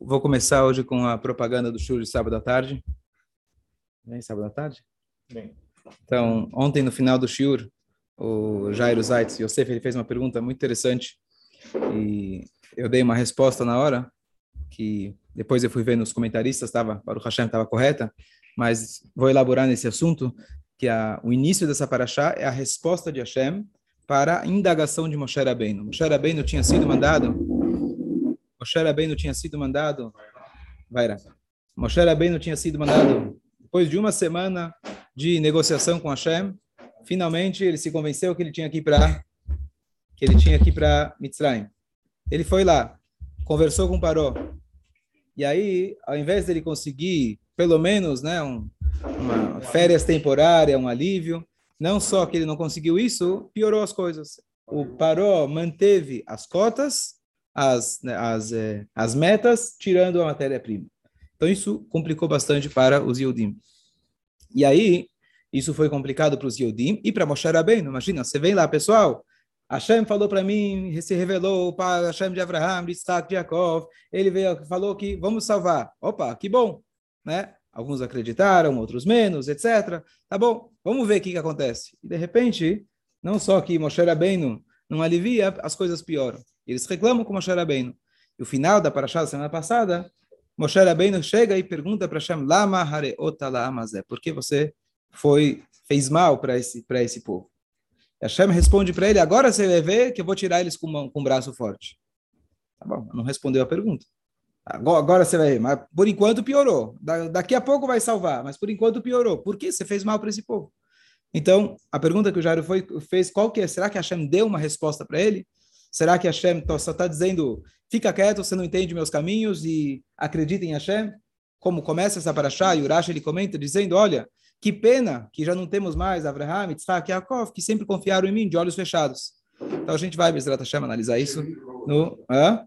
Vou começar hoje com a propaganda do show de sábado à tarde. Vem sábado à tarde? Bem. Então, ontem no final do shiur, o Jairo Zaitz Yosef, ele fez uma pergunta muito interessante e eu dei uma resposta na hora que depois eu fui ver nos comentaristas, estava, para o Hashem estava correta, mas vou elaborar nesse assunto que a, o início dessa paraxá é a resposta de Hashem para a indagação de Moshe Rabbeinu. Moshe Rabbeinu tinha sido mandado Moshe Rabbeinu tinha sido mandado vai Moshe Rabbeinu tinha sido mandado depois de uma semana de negociação com Hashem, finalmente ele se convenceu que ele tinha que ir para que ele tinha que para Mitzrayim. Ele foi lá, conversou com Paró. E aí, ao invés dele conseguir pelo menos, né, um, uma férias temporária, um alívio, não só que ele não conseguiu isso, piorou as coisas. O Paró manteve as cotas, as, né, as, é, as metas, tirando a matéria-prima. Então, isso complicou bastante para os Yodim. E aí, isso foi complicado para os Yodim e para Moshe Rabbeinu. Imagina, você vem lá, pessoal, Hashem falou para mim, se revelou para Hashem de Abraham, de Isaac, de Jacob. Ele veio, falou que vamos salvar. Opa, que bom, né? Alguns acreditaram, outros menos, etc. Tá bom, vamos ver o que, que acontece. E de repente, não só que Moshe Rabbeinu não alivia, as coisas pioram. Eles reclamam com Moshe Rabbeinu. E o final da paraxá da semana passada, Moshe Rabbeinu chega e pergunta para Hashem, Lama hareota por que você foi, fez mal para esse, esse povo? E Hashem responde para ele, agora você vai ver que eu vou tirar eles com, com um braço forte. Tá bom, não respondeu a pergunta. Agora, agora você vai ver, mas por enquanto piorou. Da, daqui a pouco vai salvar, mas por enquanto piorou. Por que você fez mal para esse povo? Então, a pergunta que o Jairo foi, fez, qual que é? Será que Hashem deu uma resposta para ele? Será que Hashem só está dizendo, fica quieto, você não entende meus caminhos e acredita em Hashem? Como começa essa paraxá, e Urash ele comenta dizendo, olha, que pena que já não temos mais Abraham, Yitzhak e Yaakov, que sempre confiaram em mim de olhos fechados. Então a gente vai, Bezrat Hashem, analisar isso no... Hã?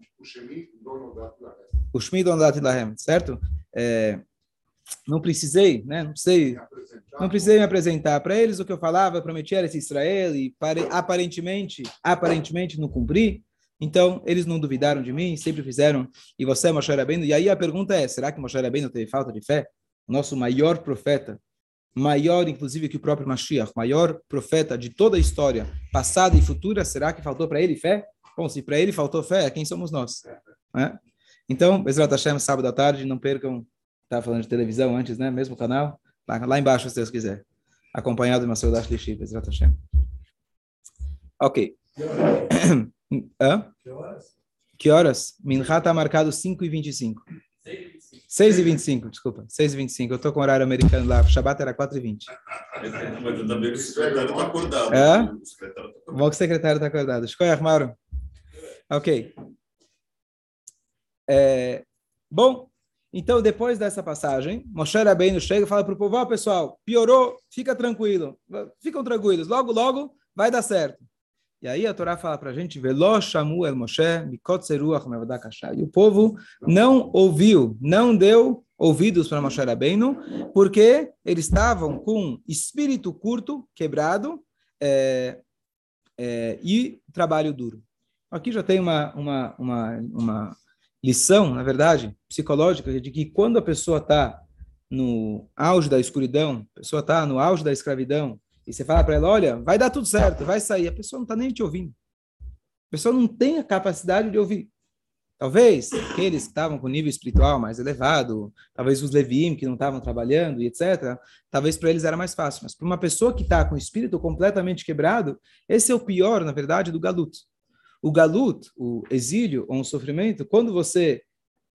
O Shmi Dondat Lahem, certo? É, não precisei, né? Não precisei, não precisei me apresentar para eles. O que eu falava, eu prometi esse Israel e aparentemente, aparentemente não cumpri. Então eles não duvidaram de mim, sempre fizeram. E você, Moshe Rabbeinu. E aí a pergunta é: será que Moshe Rabbeinu teve falta de fé? O nosso maior profeta, maior inclusive que o próprio Mashiach, maior profeta de toda a história, passada e futura, será que faltou para ele fé? Bom, se para ele faltou fé, quem somos nós? Né? Então, Bezrat Hashem, sábado à tarde, não percam estava falando de televisão antes, né? Mesmo canal. Lá, lá embaixo, se Deus quiser. Acompanhado de uma Seudat Lishi, Bezrat Hashem. Ok. Hã? Que horas? Que horas? Minha está marcado 5 e 25. 6 e 25, desculpa. 6 e 25. Eu estou com o horário americano lá. O Shabbat era 4 e 20. Mas também o secretário está acordado. É? Bom que o secretário está acordado. Escolha, Mauro. Ok. É, bom, então, depois dessa passagem, Moshe Rabbeinu chega e fala para o povo, oh, pessoal, piorou, fica tranquilo, ficam tranquilos, logo, logo vai dar certo. E aí a Torá fala para a gente, Velo shamu el Moshe, mikot seruach E o povo não ouviu, não deu ouvidos para Moshe Rabbeinu, porque eles estavam com espírito curto, quebrado, é, é, e trabalho duro. Aqui já tem uma, uma, uma, uma lição, na verdade, psicológica, de que quando a pessoa está no auge da escuridão, a pessoa está no auge da escravidão, e você fala para ela, olha, vai dar tudo certo, vai sair, a pessoa não está nem te ouvindo. A pessoa não tem a capacidade de ouvir. Talvez aqueles que estavam com nível espiritual mais elevado, talvez os Levim que não estavam trabalhando e etc., talvez para eles era mais fácil. Mas para uma pessoa que está com o espírito completamente quebrado, esse é o pior, na verdade, do galuto. O galut, o exílio ou um sofrimento, quando você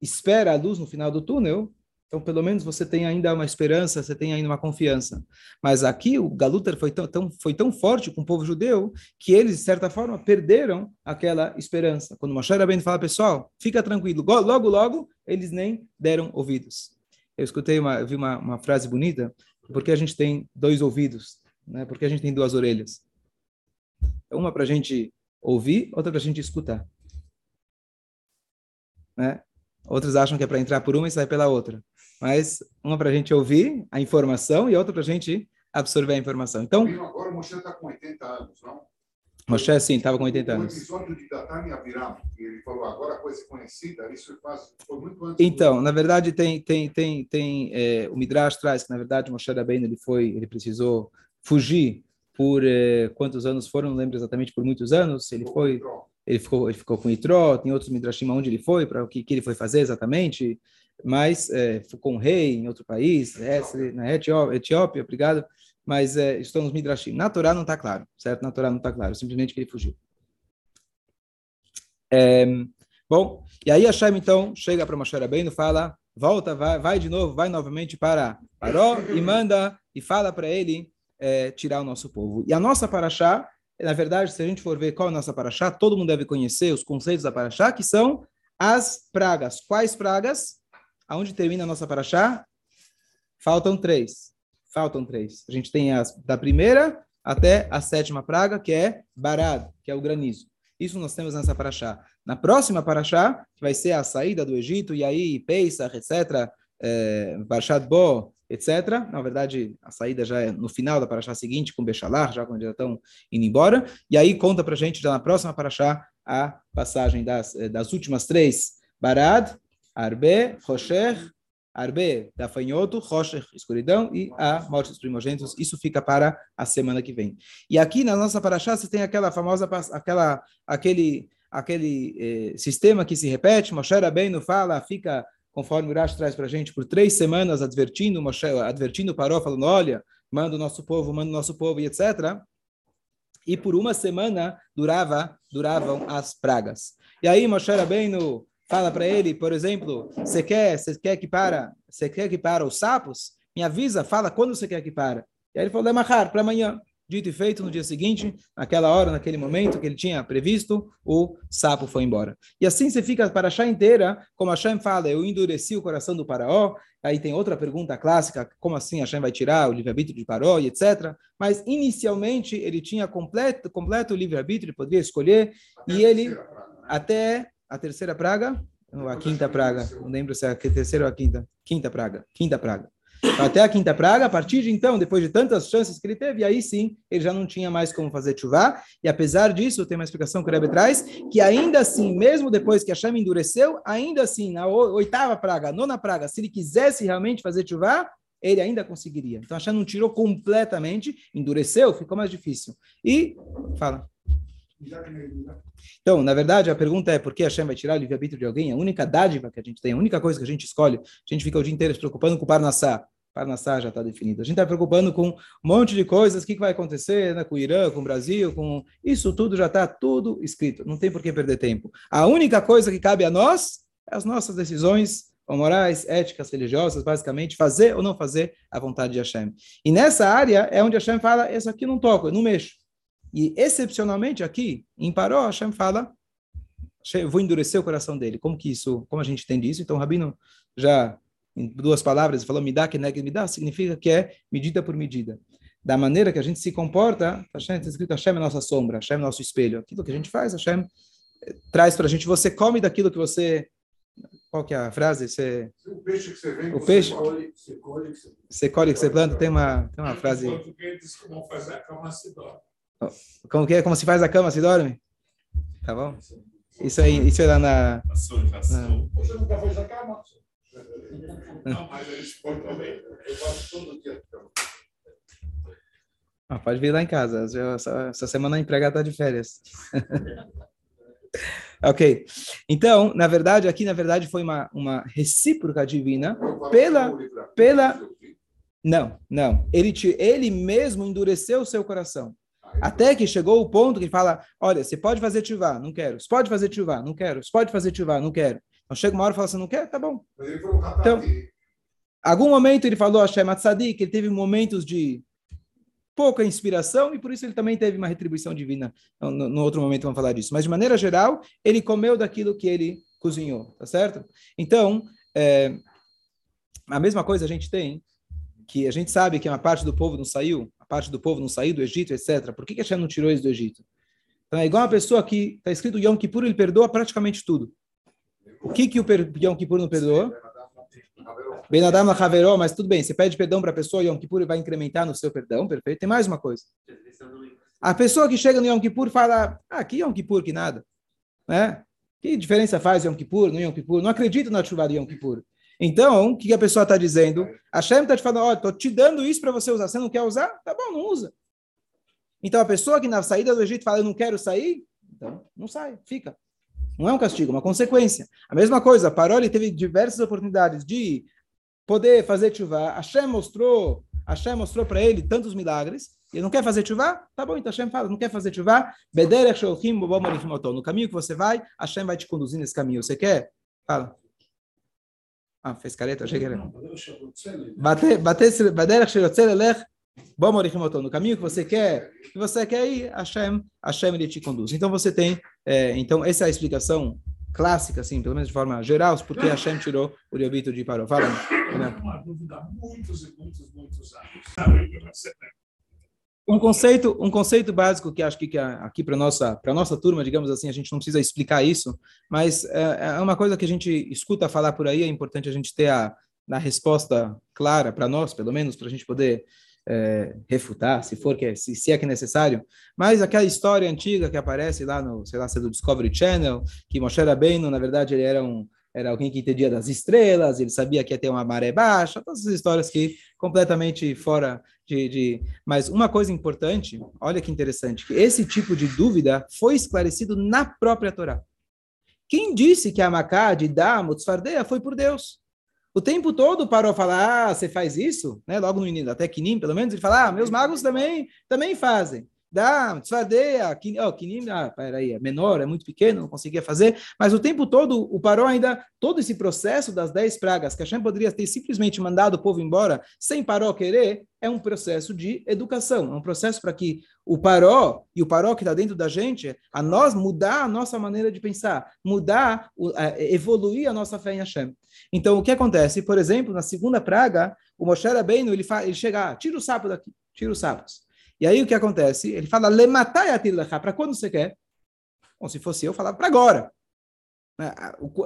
espera a luz no final do túnel, então pelo menos você tem ainda uma esperança, você tem ainda uma confiança. Mas aqui o galuter foi tão, tão, foi tão forte com o povo judeu que eles, de certa forma, perderam aquela esperança. Quando Moshe Rabbeinu fala, pessoal, fica tranquilo, logo, logo, eles nem deram ouvidos. Eu escutei uma, vi uma, uma frase bonita, porque a gente tem dois ouvidos, né? porque a gente tem duas orelhas. Uma para a gente ouvir, outra para a gente escutar. Né? Outros acham que é para entrar por uma e sair pela outra. Mas uma para a gente ouvir a informação e outra para a gente absorver a informação. Então. Agora o Moshe está com 80 anos, não? Moshe, sim, estava com 80 anos. O episódio de Datan e Abiram, que ele falou, agora coisa conhecida, isso faz, foi muito antes. Então, na verdade, tem, tem, tem, tem é, o Midrash traz que, na verdade, Moshe Rabbeinu, ele foi, ele precisou fugir por é, quantos anos foram, não lembro exatamente, por muitos anos, ele foi, ele ficou, ele ficou com Itró, tem outros Midrashim onde ele foi, para o que, que ele foi fazer exatamente, mas é, ficou um rei em outro país, é, na Etiópia, Etiópia obrigado, mas é, estão nos Midrashim. Na Torá não está claro, certo? Na Torá não está claro, simplesmente que ele fugiu. É, bom, e aí Hashem então chega para Moshe Rabbeinu, fala, volta, vai, vai de novo, vai novamente para Paró e manda e fala para ele é, tirar o nosso povo. E a nossa paraxá, na verdade, se a gente for ver qual é a nossa paraxá, todo mundo deve conhecer os conceitos da paraxá, que são as pragas. Quais pragas? Aonde termina a nossa paraxá? Faltam três. Faltam três. A gente tem as da primeira até a sétima praga, que é barad, que é o granizo. Isso nós temos nessa paraxá. Na próxima paraxá, que vai ser a saída do Egito, e aí Pesach, etc., é, Bo, etc. Na verdade, a saída já é no final da paraxá seguinte, com Bechalar, já quando já estão indo embora. E aí conta para gente, já na próxima paraxá, a passagem das, eh, das últimas três. Barad, Arbe, Rosher, Arbe, gafanhoto, Rocher, escuridão, e a morte dos primogênitos. Isso fica para a semana que vem. E aqui na nossa paraxá você tem aquela famosa, aquela, aquele, aquele eh, sistema que se repete, Moshe Rabbeinu fala, fica, conforme o Urash traz para a gente, por três semanas advertindo, Moshe, advertindo Paró, falando, olha, manda o nosso povo, manda o nosso povo, e etc., e por uma semana durava duravam as pragas. E aí Moshe Rabbeinu fala para ele, por exemplo, você quer, você quer que para, você quer que para os sapos? Me avisa, fala quando você quer que para. E aí ele falou, Lemachar, para amanhã. Dito e feito, no dia seguinte, naquela hora, naquele momento que ele tinha previsto, o sapo foi embora. E assim você fica para a chá inteira, como Hashem fala, eu endureci o coração do faraó. Aí tem outra pergunta clássica, como assim Hashem vai tirar o livre-arbítrio de faraó e etc. Mas inicialmente ele tinha completo, completo livre-arbítrio, ele poderia escolher, e ele, até a terceira praga, ou a quinta praga, não lembro se é a terceira ou a quinta, quinta praga, quinta praga. Até a quinta praga, a partir de então, depois de tantas chances que ele teve, aí sim, ele já não tinha mais como fazer chuva. E apesar disso, tem uma explicação que o Rebbe traz, que ainda assim, mesmo depois que a chama endureceu, ainda assim, na oitava praga, nona praga, se ele quisesse realmente fazer chuva, ele ainda conseguiria. Então a chama não tirou completamente, endureceu, ficou mais difícil. E, fala. Então, na verdade, a pergunta é por que Hashem vai tirar o livre-arbítrio de alguém? A única dádiva que a gente tem, a única coisa que a gente escolhe, a gente fica o dia inteiro se preocupando com o Parnassá. Parnassá já está definido. A gente está preocupando com um monte de coisas, o que, que vai acontecer né, com o Irã, com o Brasil, com isso tudo já está tudo escrito. Não tem por que perder tempo. A única coisa que cabe a nós é as nossas decisões morais, éticas, religiosas, basicamente, fazer ou não fazer a vontade de Hashem. E nessa área é onde Hashem fala, isso aqui não toco, eu não mexo. E, excepcionalmente, aqui, em Paró, Hashem fala, vou endurecer o coração dele. Como que isso, como a gente entende isso? Então, o Rabino já, em duas palavras, falou, me dá, que nega, me dá, significa que é medida por medida. Da maneira que a gente se comporta, Hashem está escrito, Hashem é nossa sombra, Hashem é nosso espelho. Aquilo que a gente faz, Hashem eh, traz para a gente, você come daquilo que você qual que é a frase? Você, o peixe que você vende, o peixe, você colhe, você colhe, você colhe que você planta, tem uma, tem uma frase. Diz como fazer a cama se dorme. Como que é? Como se faz a cama, se dorme? Tá bom? Isso aí, isso é lá na. Passou. Você nunca fez a cama? Não, mas eles põem também. Eu faço todo dia. Ah, pode vir lá em casa. Essa, essa semana a empregada está de férias. ok. Então, na verdade, aqui, na verdade, foi uma, uma recíproca divina pela. pela não, não. Ele, te, ele mesmo endureceu o seu coração. Até que chegou o ponto que ele fala: olha, você pode fazer tivá, não quero. Você pode fazer tivá, não quero. Você pode fazer tivá, não quero. Então chega uma hora e fala assim: não quer? Tá bom. Então, algum momento ele falou a Shem que ele teve momentos de pouca inspiração e por isso ele também teve uma retribuição divina. No, no, outro momento vamos falar disso. Mas de maneira geral, ele comeu daquilo que ele cozinhou, tá certo? Então, é, a mesma coisa a gente tem, que a gente sabe que uma parte do povo não saiu, parte do povo não saiu do Egito, etc. Por que, que Hashem não tirou eles do Egito? Então é igual uma pessoa que está escrito Yom Kippur, ele perdoa praticamente tudo. O que, que o Yom Kippur não perdoa? Ben Adam Haveró, mas tudo bem, você pede perdão para a pessoa, Yom Kippur vai incrementar no seu perdão, perfeito. Tem mais uma coisa. A pessoa que chega no Yom Kippur fala, ah, que Yom Kippur, que nada. Né? Que diferença faz Yom Kippur no Yom Kippur? Não acredito na chuva de Yom Kippur. Então, o que a pessoa está dizendo? A Shem está te falando, olha, estou te dando isso para você usar. Você não quer usar? Tá bom, não usa. Então, a pessoa que na saída do Egito fala, eu não quero sair, então não sai, fica. Não é um castigo, é uma consequência. A mesma coisa, Paroli teve diversas oportunidades de poder fazer chuva. Shem mostrou, Shem mostrou para ele tantos milagres, ele não quer fazer chuva? Tá bom, então Hashem fala, não quer fazer chuva? No caminho que você vai, Hashem vai te conduzir nesse caminho. Você quer? Fala. Ah, fez careta? Achei que era. Bater, bater, bater, no caminho que você quer, que você quer ir, Hashem, Hashem ele te conduz. Então você tem, é, então essa é a explicação clássica, assim, pelo menos de forma geral, porque Hashem tirou o Riobito de Paró. Fala. Uma dúvida há muitos e muitos, muitos anos um conceito, um conceito básico que acho que, que aqui para nossa para nossa turma, digamos assim, a gente não precisa explicar isso, mas é, é uma coisa que a gente escuta falar por aí. É importante a gente ter a, a resposta clara para nós, pelo menos, para a gente poder é, refutar, se for que se, se, é que é necessário. Mas aquela história antiga que aparece lá no, sei lá, se é do Discovery Channel, que Moshe Rabbeinu, na verdade, ele era um era alguém que entendia das estrelas, ele sabia que ia ter uma maré baixa, todas as histórias que completamente fora de, de... Mas uma coisa importante, olha que interessante, que esse tipo de dúvida foi esclarecido na própria Torá. Quem disse que a Macá de Damut Fardeia foi por Deus? O tempo todo parou a falar, ah, você faz isso? Né? Logo no início, até Kinim, pelo menos, ele fala, ah, meus magos também, também fazem dá, desfadeia, oh, Kinim, ah, peraí, é menor, é muito pequeno, não conseguia fazer, mas o tempo todo, o Paró ainda, todo esse processo das dez pragas, que Hashem poderia ter simplesmente mandado o povo embora, sem Paró querer, é um processo de educação, é um processo para que o Paró, e o Paró que está dentro da gente, a nós mudar a nossa maneira de pensar, mudar, evoluir a nossa fé em Hashem. Então, o que acontece? Por exemplo, na segunda praga, o Moshe Rabbeinu, ele, ele chega, ah, tira o sapo daqui, tira os sapos. E aí o que acontece? Ele fala, para quando você quer? Bom, se fosse eu, falava para agora. Né?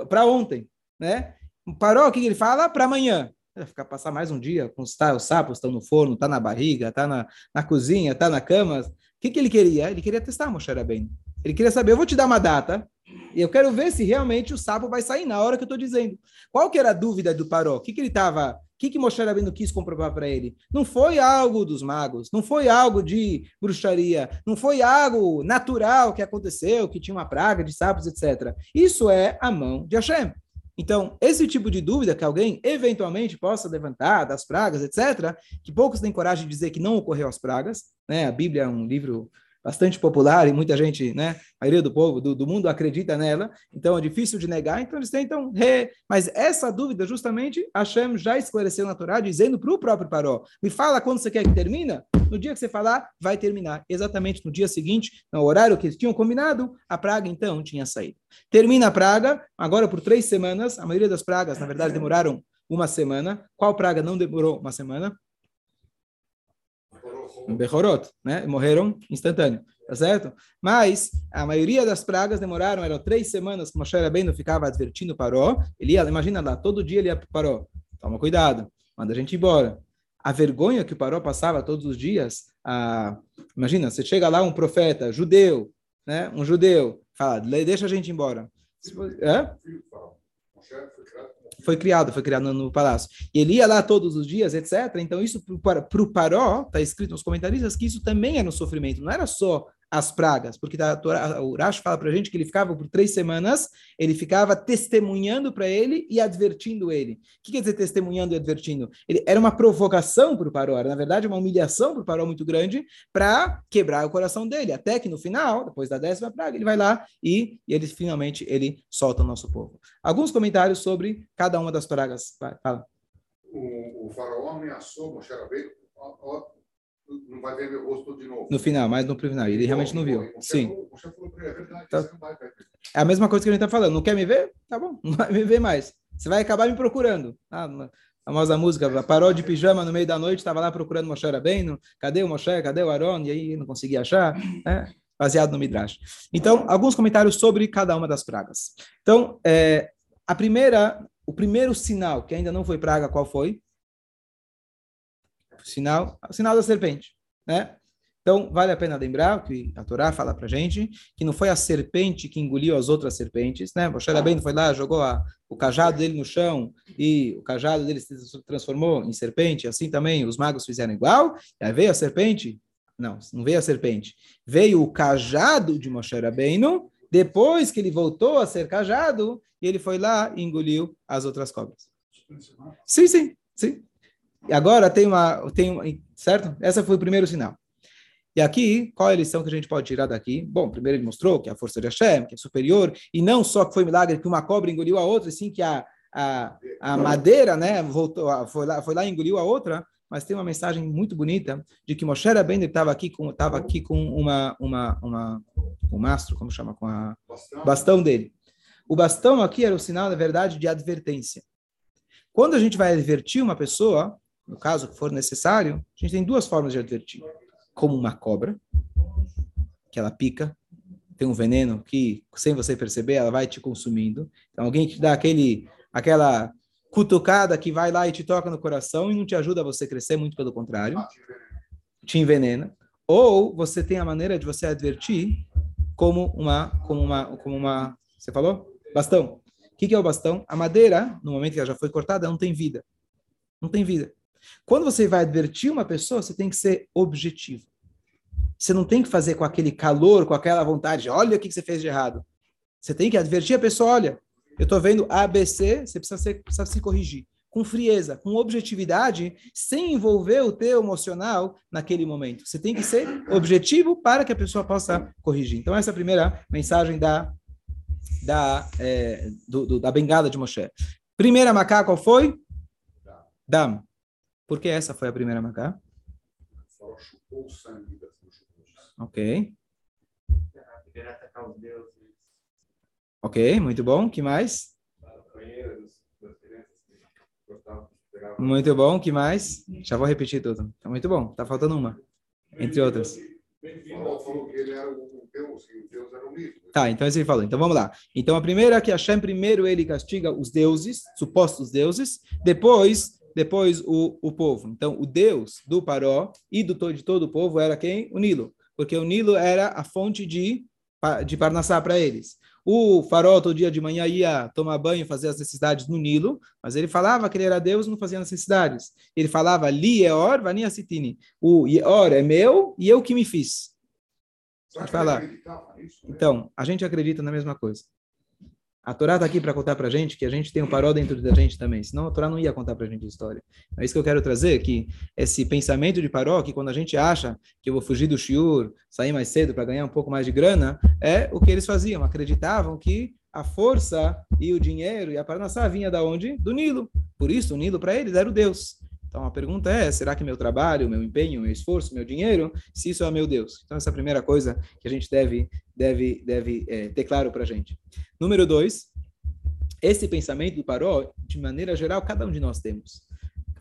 Para ontem. Né? Parou, o que ele fala? Para amanhã. Vai ficar passar mais um dia com os, tá, os sapos estão no forno, tá na barriga, tá na, na cozinha, tá na cama. O que, que ele queria? Ele queria testar Moshe bem. Ele queria saber, eu vou te dar uma data, e eu quero ver se realmente o sapo vai sair na hora que eu estou dizendo. Qual que era a dúvida do Paró? O que, que ele estava que, que Moshe Rabbeinu quis comprovar para ele? Não foi algo dos magos, não foi algo de bruxaria, não foi algo natural que aconteceu, que tinha uma praga de sapos, etc. Isso é a mão de Hashem. Então, esse tipo de dúvida que alguém eventualmente possa levantar das pragas, etc., que poucos têm coragem de dizer que não ocorreu as pragas, né? A Bíblia é um livro bastante popular e muita gente, né, a maioria do povo, do, do, mundo acredita nela, então é difícil de negar, então eles tentam re... Mas essa dúvida, justamente, Hashem já esclareceu na Torá, dizendo para o próprio Paró, me fala quando você quer que termina, no dia que você falar, vai terminar. Exatamente no dia seguinte, no horário que eles tinham combinado, a praga então tinha saído. Termina a praga, agora por três semanas, a maioria das pragas, na verdade, demoraram uma semana. Qual praga não demorou uma semana? Behorot, né? Morreram instantâneo, tá certo? Mas a maioria das pragas demoraram, eram três semanas que Moshe Rabbeinu ficava advertindo Paró. Ele ia, imagina lá, todo dia ele ia para Paró. Toma cuidado, manda a gente embora. A vergonha que o Paró passava todos os dias, a... imagina, você chega lá um profeta judeu, né? Um judeu, fala, deixa a gente embora. É? foi criado, foi criado no, no, palácio. E ele ia lá todos os dias, etc. Então, isso para o Paró, está escrito nos comentaristas, que isso também era um sofrimento, não era só as pragas, porque tá, o Rashi fala para a gente que ele ficava por três semanas, ele ficava testemunhando para ele e advertindo ele. O que quer dizer testemunhando e advertindo? Ele, era uma provocação para o Paró, era na verdade uma humilhação para o Paró muito grande para quebrar o coração dele, até que no final, depois da décima praga, ele vai lá e, e ele finalmente ele solta o nosso povo. Alguns comentários sobre cada uma das pragas. Fala. O, o faraó ameaçou Moshe Rabbeinu não vai ver meu rosto de novo. No final, mas no final. Ele realmente não viu. Sim. É a mesma coisa que a gente está falando. Não quer me ver? Tá bom, não vai me ver mais. Você vai acabar me procurando. Ah, a famosa música, parou de pijama no meio da noite, estava lá procurando Moshe Rabbeinu, cadê o Moshe, cadê o Aaron? E aí não conseguia achar, né? baseado no Midrash. Então, alguns comentários sobre cada uma das pragas. Então, é, a primeira, o primeiro sinal que ainda não foi praga, qual foi? Sinal, o sinal da serpente, né? Então, vale a pena lembrar que a Torá fala para gente que não foi a serpente que engoliu as outras serpentes, né? Moshe Rabbeinu foi lá, jogou a, o cajado dele no chão e o cajado dele se transformou em serpente. Assim também os magos fizeram igual. E aí veio a serpente. Não, não veio a serpente. Veio o cajado de Moshe Rabbeinu depois que ele voltou a ser cajado e ele foi lá e engoliu as outras cobras. Sim, sim, sim. E agora tem uma, tem uma, certo? Essa foi o primeiro sinal. E aqui, qual é a lição que a gente pode tirar daqui? Bom, primeiro ele mostrou que a força de Hashem, que é superior, e não só que foi milagre que uma cobra engoliu a outra, e sim que a, a, a madeira, né, voltou, foi lá, foi lá e engoliu a outra, mas tem uma mensagem muito bonita de que Moshe Rabbeinu estava aqui com estava aqui com uma uma uma um mastro, como chama, com a bastão. bastão dele. O bastão aqui era o sinal, na verdade, de advertência. Quando a gente vai advertir uma pessoa, no caso que for necessário, a gente tem duas formas de advertir como uma cobra, que ela pica, tem um veneno que, sem você perceber, ela vai te consumindo. Então, alguém que dá aquele, aquela cutucada que vai lá e te toca no coração e não te ajuda a você crescer, muito pelo contrário, te envenena. Ou você tem a maneira de você advertir como uma, como uma, como uma, você falou? Bastão. O que, que é o bastão? A madeira, no momento que ela já foi cortada, não tem vida. Não tem vida. Quando você vai advertir uma pessoa, você tem que ser objetivo. Você não tem que fazer com aquele calor, com aquela vontade, olha o que você fez de errado. Você tem que advertir a pessoa, olha, eu estou vendo ABC, você precisa, ser, precisa se corrigir. Com frieza, com objetividade, sem envolver o teu emocional naquele momento. Você tem que ser objetivo para que a pessoa possa corrigir. Então, essa é a primeira mensagem da, da, é, do, do, da bengala de Moshe. Primeira macaca qual foi? Dam. Por que essa foi a primeira macaca? Ok. Ok, muito bom. que mais? Muito bom. que mais? Já vou repetir tudo. Tá muito bom. Tá faltando uma. Entre outras. Tá, então esse ele falou. Então vamos lá. Então a primeira é que Hashem primeiro ele castiga os deuses, supostos deuses, depois depois o, o povo. Então o Deus do Paró e do de todo o povo era quem? O Nilo porque o Nilo era a fonte de, de Parnassá para eles. O farol todo dia de manhã ia tomar banho, fazer as necessidades no Nilo, mas ele falava que ele era Deus não fazia necessidades. Ele falava, li eor, vania sitini. O eor é meu e eu que me fiz. Pode falar. Então, a gente acredita na mesma coisa. A Torá está aqui para contar para a gente que a gente tem um paró dentro da gente também, senão a Torá não ia contar para a gente a história. É isso que eu quero trazer, que esse pensamento de paró, que quando a gente acha que eu vou fugir do shiur, sair mais cedo para ganhar um pouco mais de grana, é o que eles faziam, acreditavam que a força e o dinheiro e a parnassá vinha da onde? Do Nilo. Por isso, o Nilo para eles era o Deus. Então a pergunta é: será que meu trabalho, meu empenho, meu esforço, meu dinheiro, se isso é meu Deus? Então essa é a primeira coisa que a gente deve deve deve é, ter claro para a gente. Número dois, esse pensamento do Paró, de maneira geral, cada um de nós temos.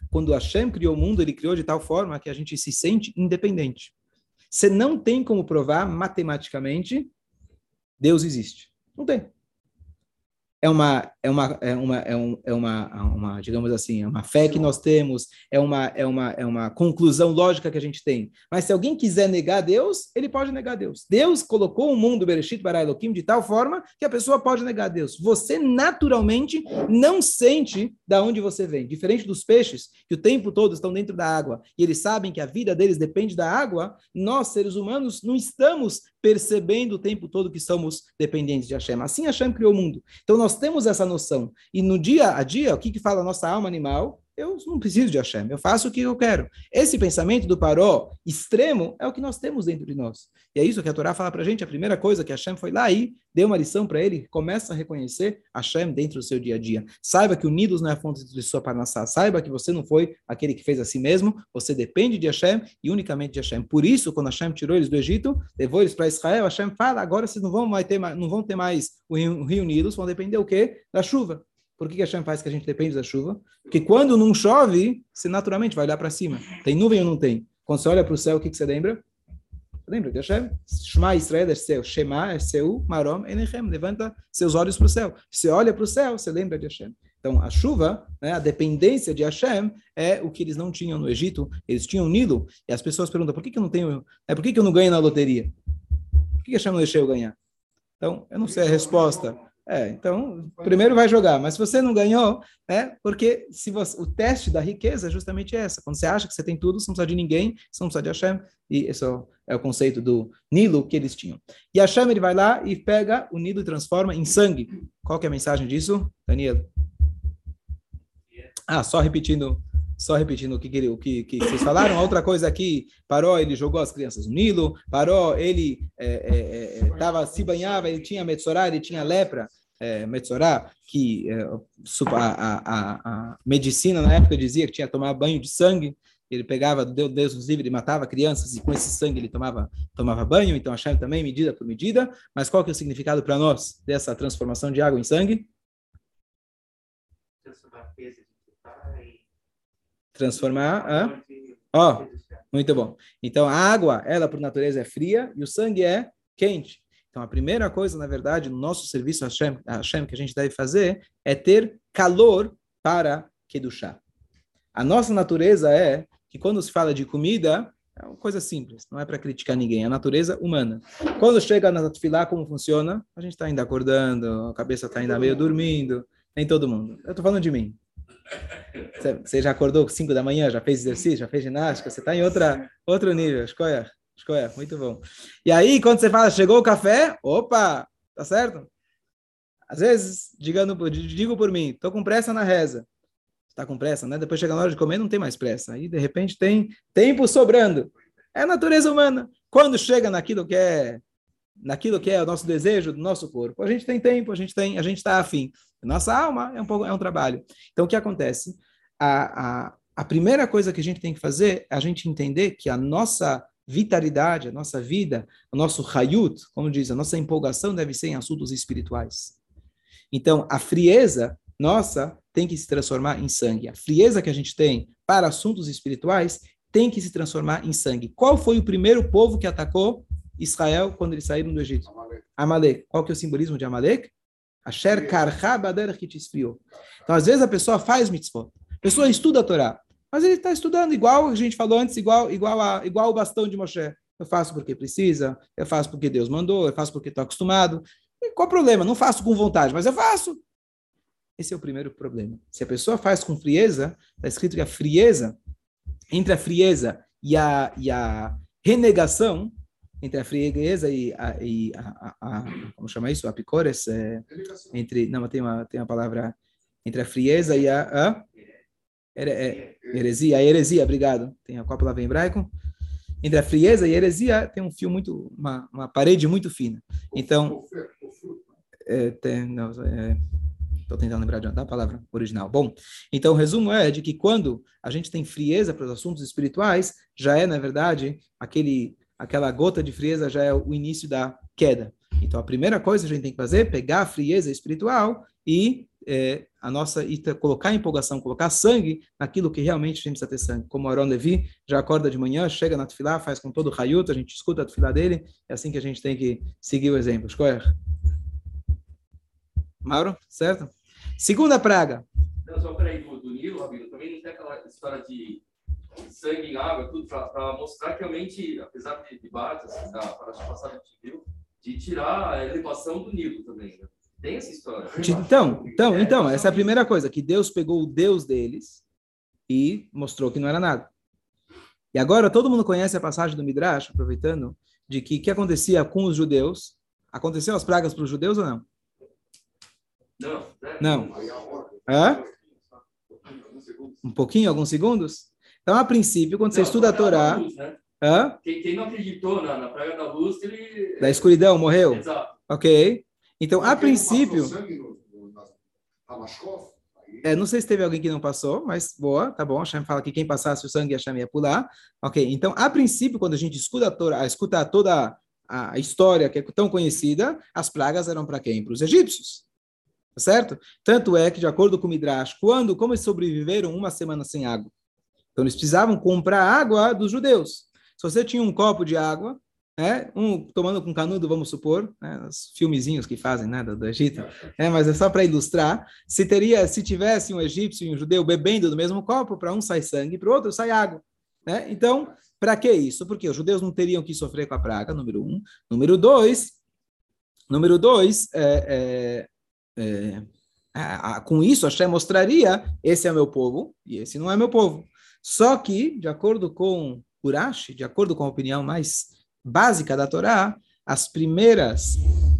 Quando Hashem criou o mundo, ele criou de tal forma que a gente se sente independente. Você não tem como provar matematicamente Deus existe. Não tem é uma é uma é uma é, um, é uma, uma digamos assim é uma fé que nós temos é uma é uma é uma conclusão lógica que a gente tem. Mas se alguém quiser negar Deus ele pode negar Deus. Deus colocou o mundo Bereshit para Elohim de tal forma que a pessoa pode negar Deus. Você naturalmente não sente da onde você vem. Diferente dos peixes que o tempo todo estão dentro da água e eles sabem que a vida deles depende da água nós seres humanos não estamos percebendo o tempo todo que somos dependentes de Hashem assim Hashem criou o mundo então nós temos essa noção. E no dia a dia, o que, que fala a nossa alma animal? Eu não preciso de Hashem, eu faço o que eu quero. Esse pensamento do paró extremo é o que nós temos dentro de nós. E é isso que a Torá fala para a gente. A primeira coisa que Hashem foi lá e deu uma lição para ele, começa a reconhecer Hashem dentro do seu dia a dia. Saiba que unidos não é a fonte de sua parnassá. Saiba que você não foi aquele que fez a si mesmo, você depende de Hashem e unicamente de Hashem. Por isso, quando Hashem tirou eles do Egito, levou eles para Israel, Hashem fala, agora vocês não vão, mais ter, não vão ter mais vão depender o quê? Da chuva. Por que, que Hashem faz que a gente depende da chuva? Porque quando não chove, você naturalmente vai olhar para cima. Tem nuvem ou não tem? Quando você olha para o céu, o que, que você lembra? Lembra de Hashem? Shema Israel é seu. Shema é seu. Marom Enechem. Levanta seus olhos para o céu. Você olha para o céu, você lembra de Hashem. Então, a chuva, né, a dependência de Hashem, é o que eles não tinham no Egito. Eles tinham Nilo. E as pessoas perguntam, por que, que eu não tenho... É, por que, que eu não ganho na loteria? Por que, que Hashem não deixou eu ganhar? Então, eu não sei a resposta. É, então, primeiro vai jogar, mas se você não ganhou, é porque se você, o teste da riqueza é justamente essa. Quando você acha que você tem tudo, você não precisa de ninguém, você não precisa de Hashem, e esse é o conceito do Nilo que eles tinham. E Hashem, ele vai lá e pega o Nilo e transforma em sangue. Qual que é a mensagem disso, Daniel? Ah, só repetindo só repetindo o que, que, que vocês falaram. A outra coisa aqui, Paró, ele jogou as crianças no Nilo. Paró, ele é, é, é, tava, se banhava, ele tinha Metsorá, ele tinha lepra é, Metzorá, que é, a, a, a, medicina na época dizia que tinha que tomar banho de sangue, ele pegava, Deus, Deus nos livre, ele matava crianças e com esse sangue ele tomava, tomava banho, então Hashem também, medida por medida, mas qual que é o significado para nós dessa transformação de água em sangue? Transformar a... Ó, oh, muito bom. Então a água, ela por natureza é fria e o sangue é quente. Então, a primeira coisa, na verdade, no nosso serviço Hashem, Hashem que a gente deve fazer é ter calor para Kedushá. A nossa natureza é que quando se fala de comida, é uma coisa simples, não é para criticar ninguém, é a natureza humana. Quando chega na Tfilá, como funciona? A gente está ainda acordando, a cabeça está ainda meio dormindo, nem todo mundo. Eu estou falando de mim. Você já acordou 5 da manhã, já fez exercício, já fez ginástica, você está em outra, outro nível, escolha. Escolha, muito bom. E aí, quando você fala, chegou o café, opa, tá certo? Às vezes, digando, digo por mim, tô com pressa na reza. Está com pressa, né? Depois chega na hora de comer, não tem mais pressa. Aí, de repente, tem tempo sobrando. É a natureza humana. Quando chega naquilo que é naquilo que é o nosso desejo do nosso corpo, a gente tem tempo, a gente tem, a gente está afim. Nossa alma é um pouco, é um trabalho. Então, o que acontece? A, a, a primeira coisa que a gente tem que fazer é a gente entender que a nossa vitalidade, a nossa vida, o nosso hayut, como diz, a nossa empolgação deve ser em assuntos espirituais. Então, a frieza nossa tem que se transformar em sangue. A frieza que a gente tem para assuntos espirituais tem que se transformar em sangue. Qual foi o primeiro povo que atacou Israel quando eles saíram do Egito? Amalek. Qual que é o simbolismo de Amalek? Asher karcha bader que te esfriou. Então, às vezes a pessoa faz mitzvot. A pessoa estuda a Torá. Mas ele está estudando igual a gente falou antes, igual, igual, a, igual o bastão de Moshe. Eu faço porque precisa, eu faço porque Deus mandou, eu faço porque estou acostumado. E qual o problema? Não faço com vontade, mas eu faço. Esse é o primeiro problema. Se a pessoa faz com frieza, está escrito que a frieza, entre a frieza e a, e a renegação, entre a frieza e a, e a, a, a como chama isso? A picores, é, entre, não, tem uma, tem uma palavra, entre a frieza e a, a é, heresia, a heresia, obrigado. Tem a qual palavra em hebraico? Entre a frieza e a heresia tem um fio muito, uma, uma parede muito fina. Então, é, tem, não, é, Estou tentando lembrar da palavra original. Bom, então o resumo é de que quando a gente tem frieza para os assuntos espirituais, já é, na verdade, aquele, aquela gota de frieza já é o início da queda. Então a primeira coisa que a gente tem que fazer é pegar a frieza espiritual e é, a nossa e colocar empolgação, colocar sangue naquilo que realmente a gente precisa ter sangue. Como Aaron Levi já acorda de manhã, chega na tefilá, faz com todo o raiuto, a gente escuta a tefilá dele, é assim que a gente tem que seguir o exemplo. Escolher. Mauro, certo? Segunda praga. Não, só peraí, do, Nilo, Rabino, também não tem aquela história de sangue em água, tudo para mostrar que realmente, apesar de debates, assim, da que a gente viu, de tirar a elevação do Nilo também, né? Tem essa história. Então, então, então, essa é a primeira coisa, que Deus pegou o Deus deles e mostrou que não era nada. E agora todo mundo conhece a passagem do Midrash, aproveitando, de que que acontecia com os judeus? Aconteceu as pragas para os judeus ou não? Não. Não. Hã? Um pouquinho, alguns segundos? Então, a princípio, quando não, você estuda a Torá... Luz, né? Hã? Quem, quem, não acreditou na, na praga da luz, ele... Da escuridão, morreu? Exato. Ok. Então, a princípio. É, não sei se teve alguém que não passou, mas boa, tá bom. A Hashem fala que quem passasse o sangue, a Hashem ia pular. Ok, então, a princípio, quando a gente escuta, a Torá, escuta toda a história que é tão conhecida, as pragas eram para quem? Para os egípcios. Tá certo? Tanto é que, de acordo com o Midrash, quando, como eles sobreviveram uma semana sem água? Então, eles precisavam comprar água dos judeus. Se você tinha um copo de água, né? um tomando com canudo, vamos supor, né? os filmezinhos que fazem né? do, Egito, é, mas é só para ilustrar, se teria, se tivesse um egípcio e um judeu bebendo do mesmo copo, para um sai sangue, para o outro sai água. Né? Então, para que isso? Porque os judeus não teriam que sofrer com a praga, número um. Número dois, número dois, é, é, é, a, com isso, Hashem mostraria, esse é meu povo e esse não é meu povo. Só que, de acordo com Urashi, de acordo com a opinião mais básica da Torá, as primeiras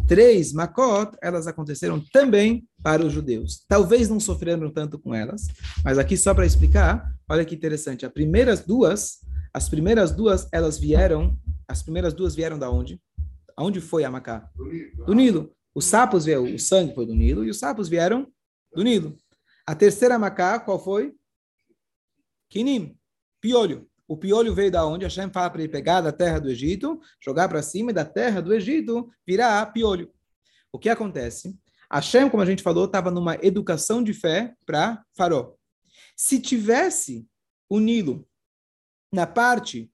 três Makot, elas aconteceram também para os judeus. Talvez não sofreram tanto com elas, mas aqui só para explicar, olha que interessante, as primeiras duas, as primeiras duas, elas vieram, as primeiras duas vieram da onde? Aonde foi a Macá? Do Nilo. Os sapos vieram, o sangue foi do Nilo e os sapos vieram do Nilo. A terceira Macá, qual foi? Kinim, piolho. O piolho veio da onde? Hashem fala para ele pegar da terra do Egito, jogar para cima e da terra do Egito virar piolho. O que acontece? Hashem, como a gente falou, estava numa educação de fé para Faró. Se tivesse o Nilo na parte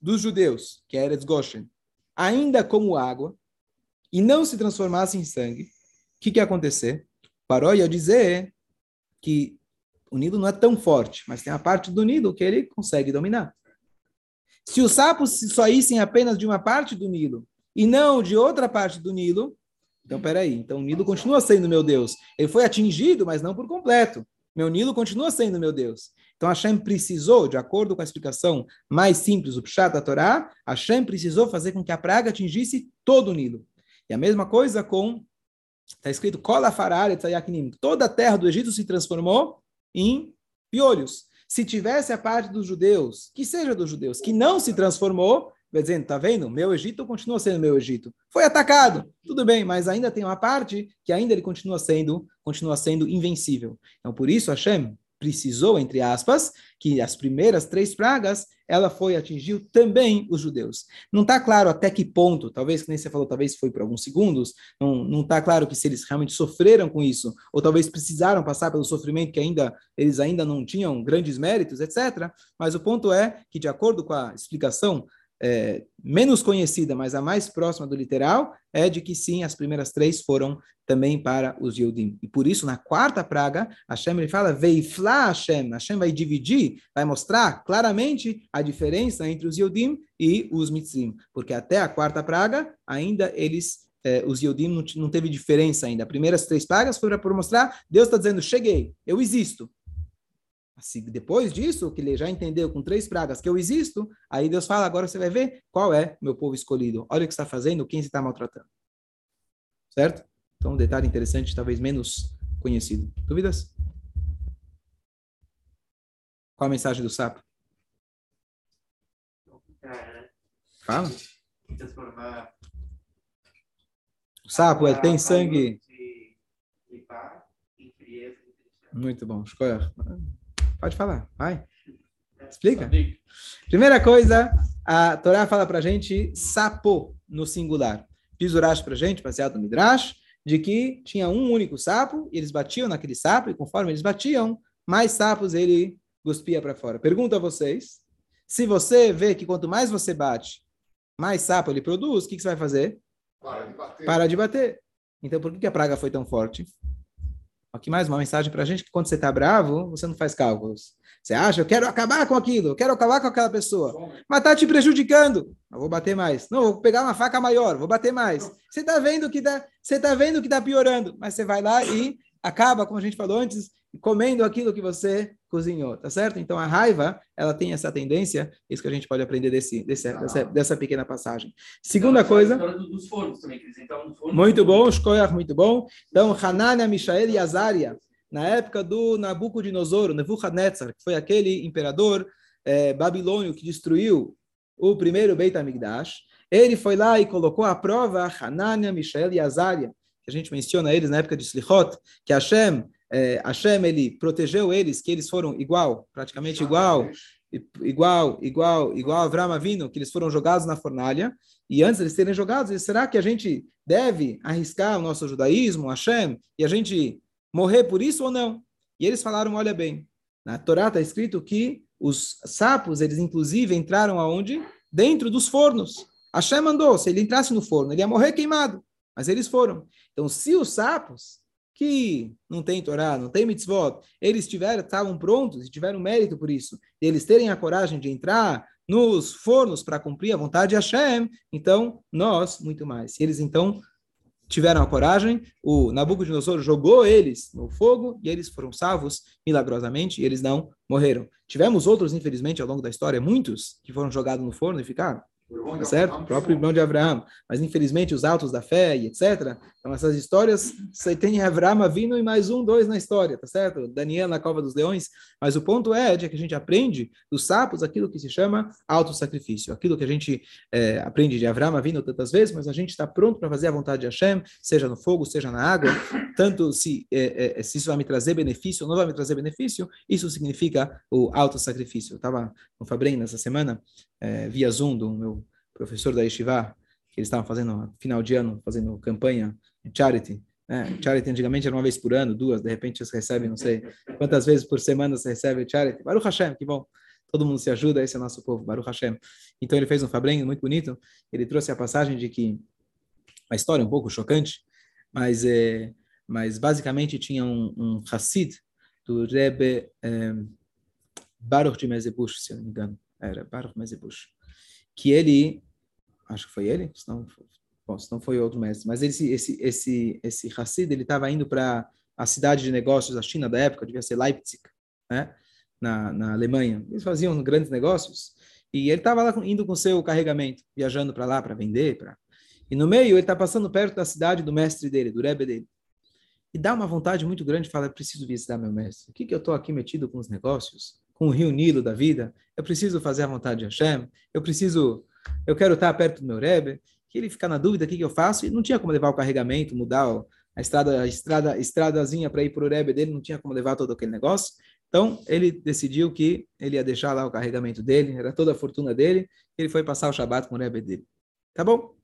dos judeus, que era Goshen, ainda como água, e não se transformasse em sangue, o que, que ia acontecer? Faró ia dizer que o Nilo não é tão forte, mas tem a parte do Nilo que ele consegue dominar. Se os sapos saíssem apenas de uma parte do Nilo e não de outra parte do Nilo, então peraí, então o Nilo continua sendo meu Deus. Ele foi atingido, mas não por completo. Meu Nilo continua sendo meu Deus. Então Hashem precisou, de acordo com a explicação mais simples do Pshat da Torá, Hashem precisou fazer com que a praga atingisse todo o Nilo. E a mesma coisa com, está escrito, Toda a terra do Egito se transformou em piolhos se tivesse a parte dos judeus, que seja dos judeus, que não se transformou, vai dizendo, tá vendo? Meu Egito continua sendo meu Egito. Foi atacado, tudo bem, mas ainda tem uma parte que ainda ele continua sendo, continua sendo invencível. Então, por isso, Hashem precisou, entre aspas, que as primeiras três pragas, ela foi, atingiu também os judeus. Não está claro até que ponto, talvez, que nem você falou, talvez foi por alguns segundos, não está claro que se eles realmente sofreram com isso, ou talvez precisaram passar pelo sofrimento que ainda eles ainda não tinham grandes méritos, etc. Mas o ponto é que, de acordo com a explicação é, menos conhecida, mas a mais próxima do literal, é de que sim, as primeiras três foram também para os Yudim. E por isso, na quarta praga, Hashem ele fala, Veifla Hashem, Hashem vai dividir, vai mostrar claramente a diferença entre os Yudim e os Mitzrim, porque até a quarta praga, ainda eles eh, os Yodim não, não, teve diferença ainda. As primeiras três pragas foram para mostrar, Deus está dizendo, cheguei, eu existo. Assim, depois disso, que ele já entendeu com três pragas que eu existo, aí Deus fala, agora você vai ver qual é meu povo escolhido. Olha o que está fazendo, quem você está maltratando. Certo? Então, um detalhe interessante, talvez menos conhecido. Dúvidas? Qual a mensagem do sapo? Fala. O sapo é, tem sangue. Muito bom. Escolha. Pode falar, vai. Explica. Primeira coisa, a Torá fala para a gente sapo no singular. Diz Urash para a gente, baseado no Midrash, de que tinha um único sapo, e eles batiam naquele sapo, e conforme eles batiam, mais sapos ele cuspia para fora. Pergunto a vocês, se você vê que quanto mais você bate, mais sapo ele produz, o que, que você vai fazer? Para de bater. Para de bater. Então, por que a praga foi tão forte? Aqui mais uma mensagem para a gente que quando você está bravo, você não faz cálculos. Você acha, eu quero acabar com aquilo, eu quero acabar com aquela pessoa, mas está te prejudicando. Eu vou bater mais. Não, vou pegar uma faca maior, vou bater mais. Você está vendo que tá, você está vendo que está piorando, mas você vai lá e acaba, como a gente falou antes, comendo aquilo que você cozinhou, tá certo? Então a raiva, ela tem essa tendência, isso que a gente pode aprender desse, desse ah. dessa, dessa pequena passagem. Segunda coisa. Dos fornos também, que eles no forno. Muito bom, Shkoyach, muito bom. Então, Hanania, Mishael e Azaria, na época do Nabucodonosor, Nebuchadnezzar, que foi aquele imperador é, babilônio que destruiu o primeiro Beit HaMikdash, ele foi lá e colocou à prova Hanania, Mishael e Azaria, que a gente menciona eles na época de Slichot, que Hashem é, Hashem ele protegeu eles, que eles foram igual, praticamente igual, igual, igual, igual a Avram Avinu, que eles foram jogados na fornalha, e antes de eles serem jogados, será que a gente deve arriscar o nosso judaísmo, Hashem, e a gente morrer por isso ou não? E eles falaram, olha bem, na Torá está escrito que os sapos, eles inclusive entraram aonde? Dentro dos fornos. Hashem mandou, se ele entrasse no forno, ele ia morrer queimado. Mas eles foram. Então, se os sapos, que não tem Torá, não tem mitzvot, eles tiveram, estavam prontos e tiveram mérito por isso, e eles terem a coragem de entrar nos fornos para cumprir a vontade de Hashem, então nós, muito mais. Eles então tiveram a coragem, o Nabucodonosor jogou eles no fogo e eles foram salvos milagrosamente e eles não morreram. Tivemos outros, infelizmente, ao longo da história, muitos que foram jogados no forno e ficaram tá certo? O próprio irmão de Abraão. Mas, infelizmente, os altos da fé e etc. Então, essas histórias, você tem Abraão vindo e mais um, dois na história, tá certo? Daniel na cova dos leões. Mas o ponto é de que a gente aprende dos sapos aquilo que se chama auto-sacrifício. Aquilo que a gente é, aprende de Abraão vindo tantas vezes, mas a gente está pronto para fazer a vontade de Hashem, seja no fogo, seja na água. Tanto se, é, é, se isso vai me trazer benefício ou não vai me trazer benefício, isso significa o auto-sacrifício. Eu estava no Fabrim nessa semana, é, via Zoom do meu professor da Yeshiva, que eles estavam fazendo, final de ano, fazendo campanha charity. Né? Charity antigamente era uma vez por ano, duas, de repente você recebe, não sei quantas vezes por semana você recebe charity. Baruch Hashem, que bom. Todo mundo se ajuda, esse é o nosso povo, Baruch Hashem. Então ele fez um Fabrenho muito bonito, ele trouxe a passagem de que, uma história um pouco chocante, mas, é, mas basicamente tinha um, um Hassid do Rebbe é, Baruch de Mezebush, se eu não me engano, era Baruch Mezebush, que ele acho que foi ele, se não, bom, se não foi outro mestre, mas esse esse esse esse Hassid, ele estava indo para a cidade de negócios da China da época, devia ser Leipzig, né? Na, na Alemanha. Eles faziam grandes negócios e ele estava lá indo com seu carregamento, viajando para lá para vender, para e no meio ele está passando perto da cidade do mestre dele, do Rebbe dele. E dá uma vontade muito grande, fala, preciso visitar meu mestre. O que que eu estou aqui metido com os negócios, com o rio Nilo da vida? Eu preciso fazer a vontade de Hashem. Eu preciso eu quero estar perto do meu Rebbe, que ele fica na dúvida, o que, que eu faço? E não tinha como levar o carregamento, mudar a estrada, a estrada, estradazinha para ir para o Rebbe dele, não tinha como levar todo aquele negócio. Então, ele decidiu que ele ia deixar lá o carregamento dele, era toda a fortuna dele, ele foi passar o Shabat com o Rebbe dele. Tá bom?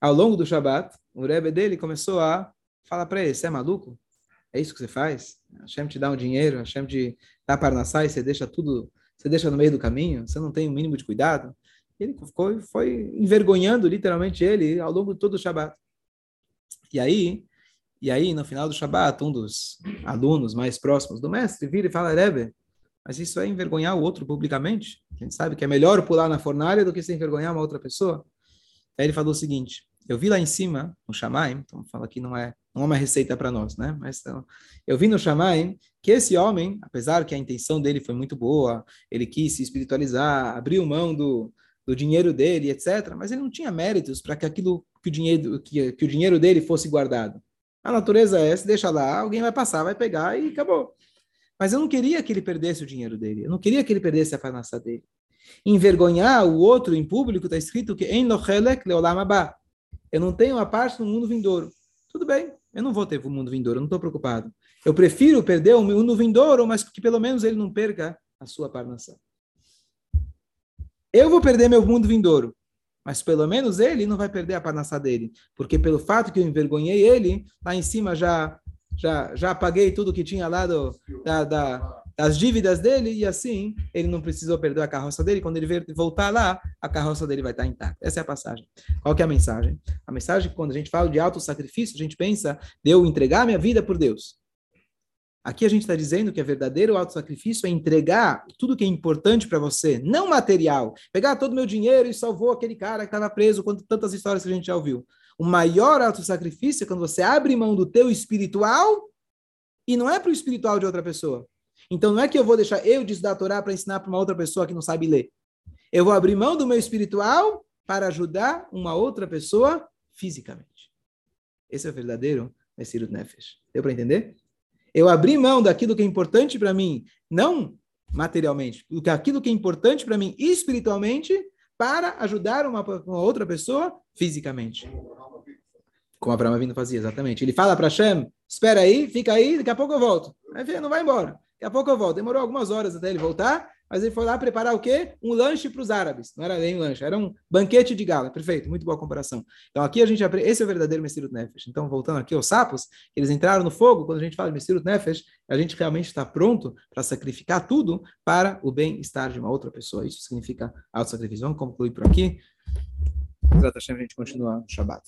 Ao longo do Shabat, o Rebbe dele começou a falar para ele, você é maluco? É isso que você faz? A Hashem te dá um dinheiro, a Hashem te dá para nascer e você deixa tudo, você deixa no meio do caminho, você não tem o um mínimo de cuidado. Ele ficou, foi envergonhando literalmente ele ao longo de todo o Shabat. E aí, e aí no final do Shabat, um dos alunos mais próximos do mestre vira e fala, Rebbe, mas isso é envergonhar o outro publicamente? A gente sabe que é melhor pular na fornalha do que se envergonhar uma outra pessoa. Aí ele falou o seguinte, eu vi lá em cima, no Shamaim, então fala que não é, não é uma receita para nós, né? Mas então, eu vi no Shamaim que esse homem, apesar que a intenção dele foi muito boa, ele quis se espiritualizar, abriu mão do, do dinheiro dele, etc. Mas ele não tinha méritos para que aquilo que o dinheiro que, que o dinheiro dele fosse guardado. A natureza é, se deixa lá, alguém vai passar, vai pegar e acabou. Mas eu não queria que ele perdesse o dinheiro dele. Eu não queria que ele perdesse a farmácia dele. Envergonhar o outro em público está escrito que em. Eu não tenho a parte no mundo vindouro. Tudo bem, eu não vou ter o mundo vindouro, eu não estou preocupado. Eu prefiro perder o mundo vindouro, mas que pelo menos ele não perca a sua parnação. Eu vou perder meu mundo vindouro, mas pelo menos ele não vai perder a parnassá dele, porque pelo fato que eu envergonhei ele, lá em cima já já já paguei tudo que tinha lá do, da, da, das dívidas dele e assim ele não precisou perder a carroça dele. Quando ele voltar lá, a carroça dele vai estar intacta. Essa é a passagem. Qual que é a mensagem? A mensagem é que quando a gente fala de auto sacrifício, a gente pensa de eu entregar minha vida por Deus. Aqui a gente está dizendo que é verdadeiro auto-sacrifício é entregar tudo que é importante para você, não material. Pegar todo o meu dinheiro e salvou aquele cara que estava preso, quanto tantas histórias que a gente já ouviu. O maior auto-sacrifício é quando você abre mão do teu espiritual e não é para o espiritual de outra pessoa. Então não é que eu vou deixar eu de estudar a Torá para ensinar para uma outra pessoa que não sabe ler. Eu vou abrir mão do meu espiritual para ajudar uma outra pessoa fisicamente. Esse é o verdadeiro Messirut Nefesh. Deu para entender? Eu abri mão daquilo que é importante para mim, não materialmente, aquilo que é importante para mim espiritualmente, para ajudar uma, uma, outra pessoa fisicamente. Como Abraão vindo fazia, exatamente. Ele fala para Hashem, espera aí, fica aí, daqui a pouco eu volto. Aí não vai embora. Daqui a pouco eu volto. Demorou algumas horas até ele voltar, mas ele foi lá preparar o quê? Um lanche para os árabes. Não era nem lanche, era um banquete de gala. Perfeito, muito boa comparação. Então aqui a gente aprende, esse é o verdadeiro Messirut Nefesh. Então voltando aqui aos sapos, eles entraram no fogo, quando a gente fala de Messirut Nefesh, a gente realmente está pronto para sacrificar tudo para o bem-estar de uma outra pessoa. Isso significa auto-sacrifício. Vamos concluir por aqui. Exato, a gente continua no Shabbat.